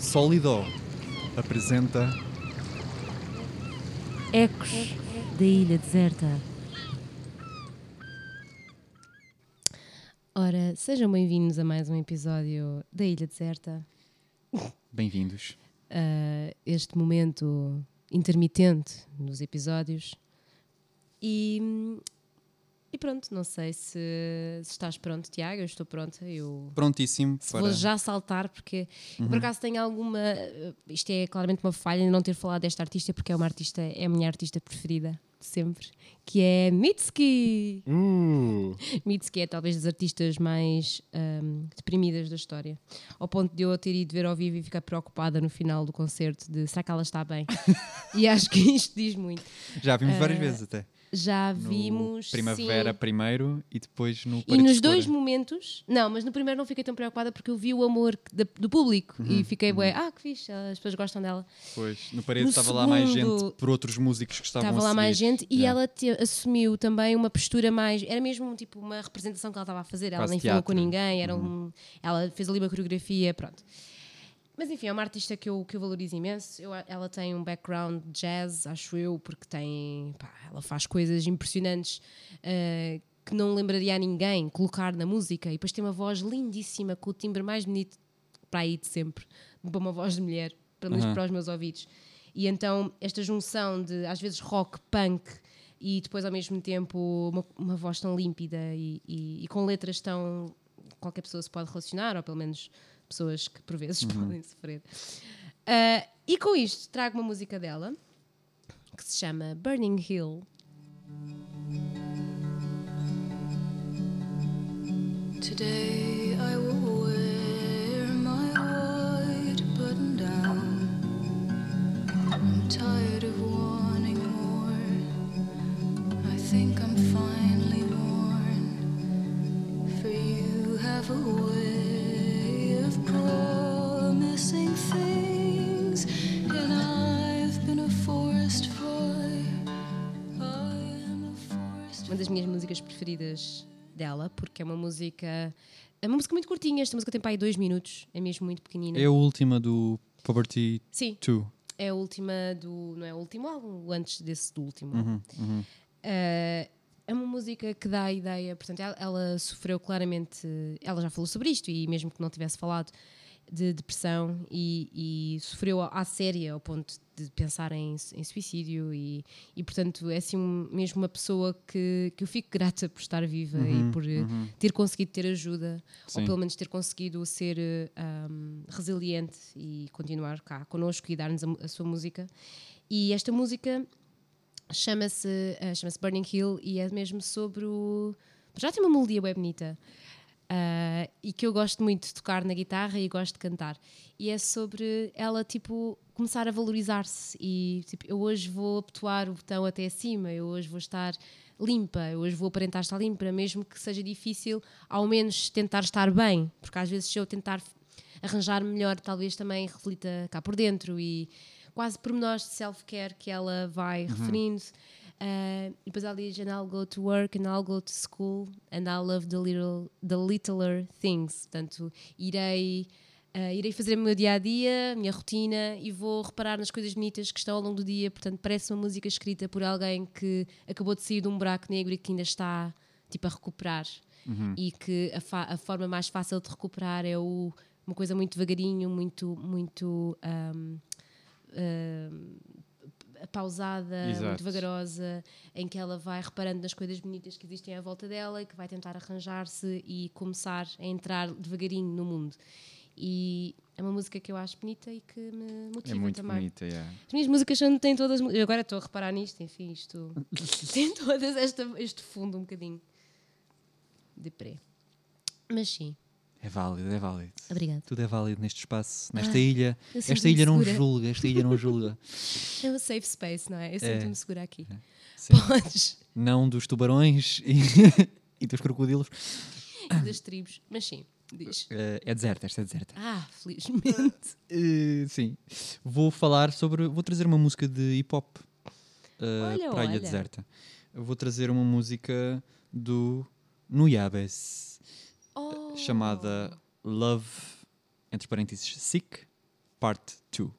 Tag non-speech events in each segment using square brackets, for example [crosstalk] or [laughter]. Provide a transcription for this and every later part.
Sólido apresenta Ecos da Ilha Deserta. Ora, sejam bem-vindos a mais um episódio da Ilha Deserta. Bem-vindos. Uh, este momento intermitente nos episódios. E, e pronto, não sei se, se, estás pronto, Tiago. Eu estou pronta. Eu Prontíssimo. Para... Vou já saltar, porque uhum. por acaso tenho alguma. Isto é claramente uma falha em não ter falado desta artista, porque é uma artista, é a minha artista preferida de sempre, que é Mitski. Uh. [laughs] Mitski é talvez das artistas mais um, deprimidas da história, ao ponto de eu ter ido ver ao vivo e ficar preocupada no final do concerto de será que ela está bem? [laughs] e acho que isto diz muito. Já vimos uh, várias vezes até. Já vimos. Primavera sim. primeiro e depois no E nos dois momentos. Não, mas no primeiro não fiquei tão preocupada porque eu vi o amor de, do público uhum, e fiquei, uhum. ah, que fixe, as pessoas gostam dela. Pois, no parede no estava segundo, lá mais gente por outros músicos que estavam Estava lá mais gente e yeah. ela te, assumiu também uma postura mais. Era mesmo tipo uma representação que ela estava a fazer. Ela nem teatro. falou com ninguém, era uhum. um, ela fez ali uma coreografia, pronto. Mas enfim, é uma artista que eu, que eu valorizo imenso. Eu, ela tem um background jazz, acho eu, porque tem. Pá, ela faz coisas impressionantes uh, que não lembraria a ninguém colocar na música. E depois tem uma voz lindíssima, com o timbre mais bonito para aí de sempre, para uma voz de mulher, pelo menos uhum. para os meus ouvidos. E então, esta junção de, às vezes, rock, punk e depois, ao mesmo tempo, uma, uma voz tão límpida e, e, e com letras tão. qualquer pessoa se pode relacionar, ou pelo menos pessoas que por vezes uhum. podem sofrer. Uh, e com isto trago uma música dela que se chama Burning Hill. Today I will wear my white button down. I'm tired of wanting more. I think I'm finally worn. For you have a preferidas dela, porque é uma música. É uma música muito curtinha, esta música tem para aí dois minutos, é mesmo muito pequenina. É a última do Poverty Sim. 2. É a última do. Não é o último álbum, antes desse do último. Uhum, uhum. Uh, é uma música que dá a ideia, portanto, ela, ela, sofreu claramente. Ela já falou sobre isto e mesmo que não tivesse falado, de depressão e, e, sofreu à séria ao ponto de pensar em, em suicídio e, e, portanto é assim um, mesmo uma pessoa que, que eu fico grata por estar viva uhum, e por eh, uhum. ter conseguido ter ajuda Sim. ou pelo menos ter conseguido ser um, resiliente e continuar cá connosco e dar-nos a, a, sua música e esta música chama-se uh, chama-se Burning Hill e é mesmo sobre o já tem uma melodia bem bonita Uh, e que eu gosto muito de tocar na guitarra e gosto de cantar. E é sobre ela, tipo, começar a valorizar-se. E, tipo, eu hoje vou abotoar o botão até acima, eu hoje vou estar limpa, eu hoje vou aparentar estar limpa, mesmo que seja difícil, ao menos tentar estar bem. Porque às vezes, se eu tentar arranjar melhor, talvez também reflita cá por dentro. E quase pormenores de self-care que ela vai uhum. referindo. Uh, e depois ela diz, and I'll go to work, and I'll go to school, and I'll love the little, the littler things. Portanto, irei, uh, irei fazer o meu dia a dia, a minha rotina, e vou reparar nas coisas bonitas que estão ao longo do dia. Portanto, parece uma música escrita por alguém que acabou de sair de um buraco negro e que ainda está tipo a recuperar. Uhum. E que a, a, forma mais fácil de recuperar é o, uma coisa muito devagarinho, muito, muito um, um, pausada, Exato. muito vagarosa, em que ela vai reparando nas coisas bonitas que existem à volta dela e que vai tentar arranjar-se e começar a entrar devagarinho no mundo. E é uma música que eu acho bonita e que me motiva é muito também. Bonita, yeah. As minhas músicas têm todas. Eu agora estou a reparar nisto, enfim, isto [laughs] tem todas esta, este fundo um bocadinho de pré. Mas sim, é válido, é válido. Obrigada. Tudo é válido neste espaço, nesta ah, ilha. Esta ilha não julga, esta ilha não julga. [laughs] É um safe space, não é? Eu sinto-me é. segura aqui. É. Podes. Não dos tubarões [laughs] e, e dos crocodilos. E das tribos, mas sim. Diz. Uh, é deserta, esta é deserta. Ah, felizmente. Uh, [laughs] sim. Vou falar sobre. Vou trazer uma música de hip hop uh, olha, para a Ilha olha. Deserta. Vou trazer uma música do Nuyabes oh. chamada Love, entre parênteses, Sick. Part 2.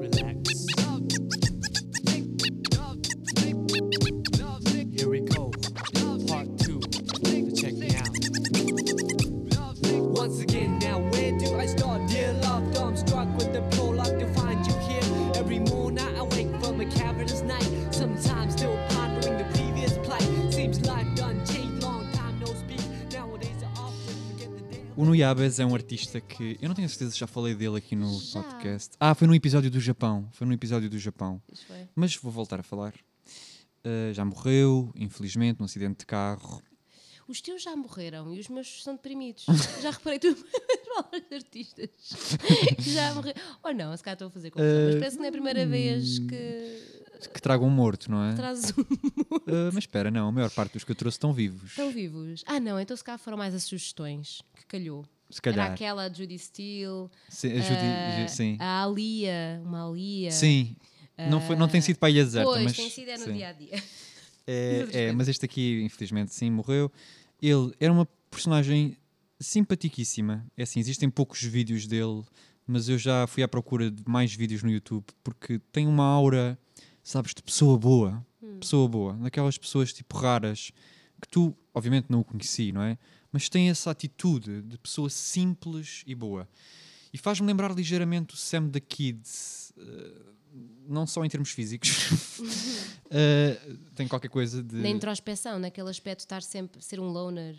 Relax. Here O Nuyabes é um artista que eu não tenho certeza se já falei dele aqui no Já. podcast. Ah, foi no episódio do Japão. Foi no episódio do Japão. Mas vou voltar a falar. Uh, já morreu, infelizmente, num acidente de carro. Os teus já morreram e os meus são deprimidos. [laughs] já reparei tu [laughs] falas de artistas que [laughs] já morreram. Ou não, se calhar estou a fazer confusão. Mas Eh, parece que não é a primeira vez que Que tragam um morto, não é? trazes um. Uh, mas espera, não. A maior parte dos que eu trouxe estão vivos. Estão vivos. Ah, não, então se calhar foram mais as sugestões que calhou. Se Era calhar. aquela a Judy Steele, Sim, a Judy- ah, sim. a Alia, uma Alia. Sim. Não, foi, não tem sido para a ilha deserta, Pois, mas. tem sido é no sim. dia a dia. É, [laughs] é, mas este aqui, infelizmente, sim, morreu. Ele era uma personagem simpaticíssima. É assim, existem poucos vídeos dele, mas eu já fui à procura de mais vídeos no YouTube porque tem uma aura, sabes, de pessoa boa. Pessoa boa. Daquelas pessoas tipo raras que tu, obviamente, não o conheci, não é? Mas tem essa atitude de pessoa simples e boa. E faz-me lembrar ligeiramente o Sam the Kids. eh, não só em termos físicos, [laughs] eh, tem qualquer coisa de. Na introspeção, naquele aspecto de estar sempre, ser um loner.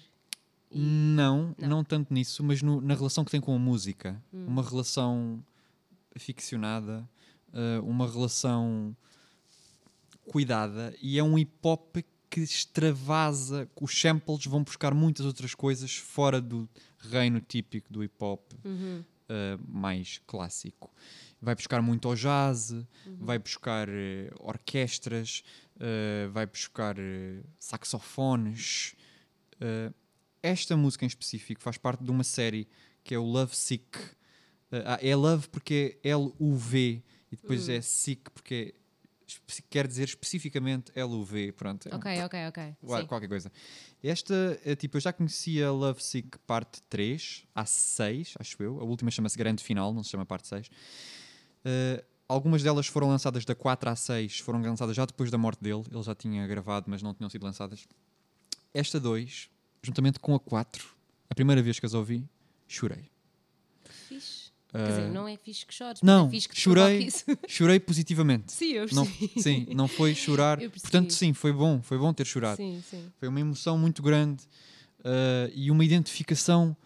Não, não, Não. tanto nisso, mas no- na relação que tem com a música. Hum. Uma relação ficcionada, eh, uma relação cuidada e é um hip hop que extravasa, os samples vão buscar muitas outras coisas fora do reino típico do hip hop Uhum. eh, mais clássico. Vai buscar muito ao jazz, Uhum. vai buscar eh, orquestras, eh, vai buscar saxofones. Esta música em específico faz parte de uma série que é o Love Sick. Ah, é Love porque é L-U-V e depois Hum. é Sick porque é quer dizer especificamente L-U-V. Pronto, é um Ok, ok, ok. Sim. qualquer coisa. Esta, é, tipo, eu já conhecia Love Sick parte 3, há 6, acho eu. A última chama-se Grande Final, não se chama parte 6. Uh, algumas delas foram lançadas da 4 à 6, foram lançadas já depois da morte dele. Ele já tinha gravado, mas não tinham sido lançadas. Esta 2, juntamente com a 4, a primeira vez que as ouvi, chorei. Fixe. Quer dizer, Uh, não é fixe que chores, não, é fixe que chorei. [laughs] Chorei positivamente. sim, eu Não, sim, não foi chorar. Portanto, sim, foi bom, foi bom ter chorado. Sim, sim. Foi uma emoção muito grande uh, e uma identificação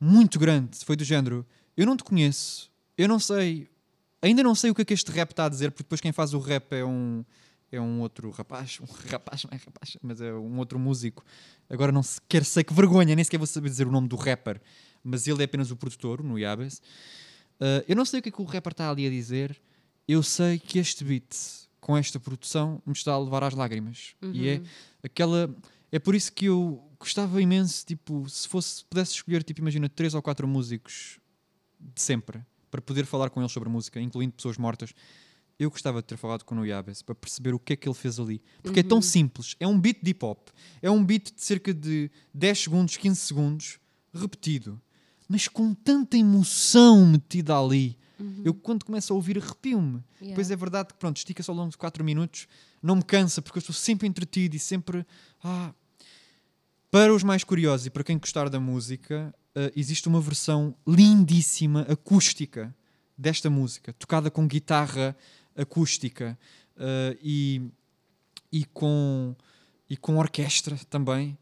muito grande. Foi do género: eu não te conheço, eu não sei, ainda não sei o que é que este rap está a dizer, porque depois quem faz o rap é um, é um outro rapaz, [laughs] um rapaz, não é rapaz, mas é um outro músico. Agora não sequer sei que vergonha, nem sequer vou saber dizer o nome do rapper, mas ele é apenas o produtor, no Yabes. Uh, eu não sei o que é que o rapper está ali a dizer, eu sei que este beat, com esta produção, me está a levar às lágrimas. E é aquela. É por isso que eu gostava imenso, tipo, se fosse, pudesse escolher, tipo, imagina, três ou quatro músicos de sempre, para poder falar com eles sobre música, incluindo pessoas mortas, eu gostava de ter falado com o Nuyabes para perceber o que é que ele fez ali. Porque é tão simples. É um beat de hip hop. É um beat de cerca de 10 segundos, 15 segundos, repetido. Mas com tanta emoção metida ali. Eu, quando começo a ouvir, arrepio-me. Yeah. Depois é verdade que, pronto, estica-se ao longo de 4 minutos. Não me cansa, porque eu estou sempre entretido e sempre. Ah. Para os mais curiosos e para quem gostar da música, ah, existe uma versão lindíssima, acústica, desta música, tocada com guitarra acústica ah, e, e, com, e com orquestra também,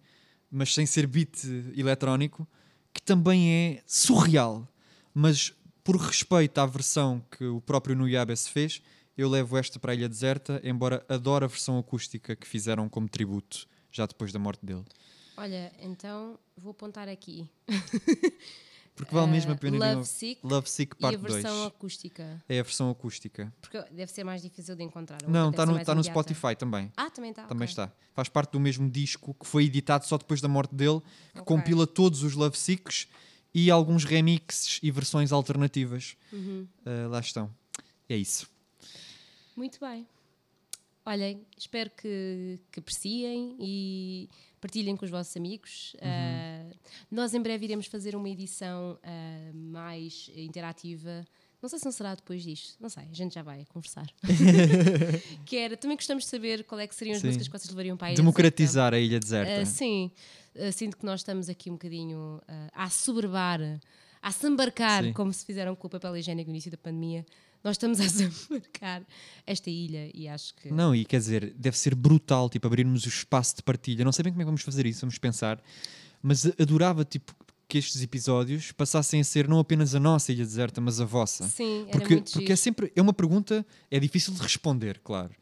mas sem ser beat eletrónico, que também é surreal. Mas por respeito à versão que o próprio Nuyabes fez, eu levo esta para a Ilha Deserta, embora adore a versão acústica que fizeram como tributo, já depois da morte dele. Olha, então vou apontar aqui. [laughs] Porque vale mesmo a pena Love Sick Love Sick e a Parte 2. versão acústica. É a versão acústica. Porque deve ser mais difícil de encontrar. Não, está no, tá no. Spotify também. Ah, também está. Também ok. está. Faz parte do mesmo disco que foi editado só depois da morte dele, que Ok. compila todos os Love Sicks e alguns remixes e versões alternativas. Uhum. Ah, lá estão. É isso. Muito bem. olhem, espero que, que apreciem e partilhem com os vossos amigos. Uhum. Uh, nós em breve iremos fazer uma edição uh, mais interativa. Não sei se não será depois disto, não sei, a gente já vai conversar. [laughs] que era, também gostamos de saber qual é que seriam as sim. músicas que vocês levariam para a ilha Democratizar deserta. a ilha deserta. Uh, sim, sinto que nós estamos aqui um bocadinho a assoberbar, a se embarcar, sim. como se fizeram com o papel higiênico no início da pandemia, nós estamos a [laughs] marcar esta ilha e acho que. Não, e quer dizer, deve ser brutal, tipo, abrirmos o espaço de partilha. Não sei bem como é que vamos fazer isso, vamos pensar, mas adorava, tipo, que estes episódios passassem a ser não apenas a nossa ilha deserta, mas a vossa. Sim, porque, muito porque é sempre é uma pergunta, é difícil de responder, claro.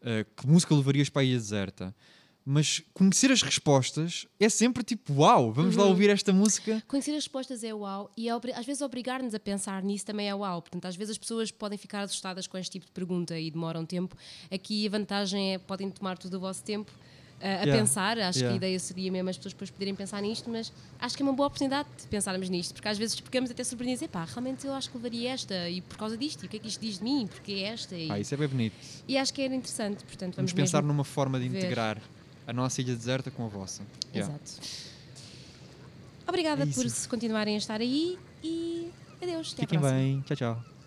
Uh, que música levarias para a ilha deserta? mas conhecer as respostas é sempre tipo uau, vamos uhum. lá ouvir esta música. Conhecer as respostas é uau e é, às vezes obrigar-nos a pensar nisso também é uau. Portanto, às vezes as pessoas podem ficar assustadas com este tipo de pergunta e demoram tempo. Aqui a vantagem é podem tomar todo o vosso tempo. A yeah. pensar, acho yeah. que a ideia seria mesmo as pessoas depois poderem pensar nisto, mas acho que é uma boa oportunidade de pensarmos nisto, porque às vezes ficamos até surpreendidos, pá, realmente eu acho que levaria esta, e por causa disto, e o que é que isto diz de mim, porque é esta. E, ah, isso é bem bonito. E acho que era interessante, portanto vamos, vamos pensar numa forma de ver. integrar a nossa ilha deserta com a vossa. Yeah. Exato. Obrigada é por continuarem a estar aí e adeus. Fiquem bem. Tchau, tchau.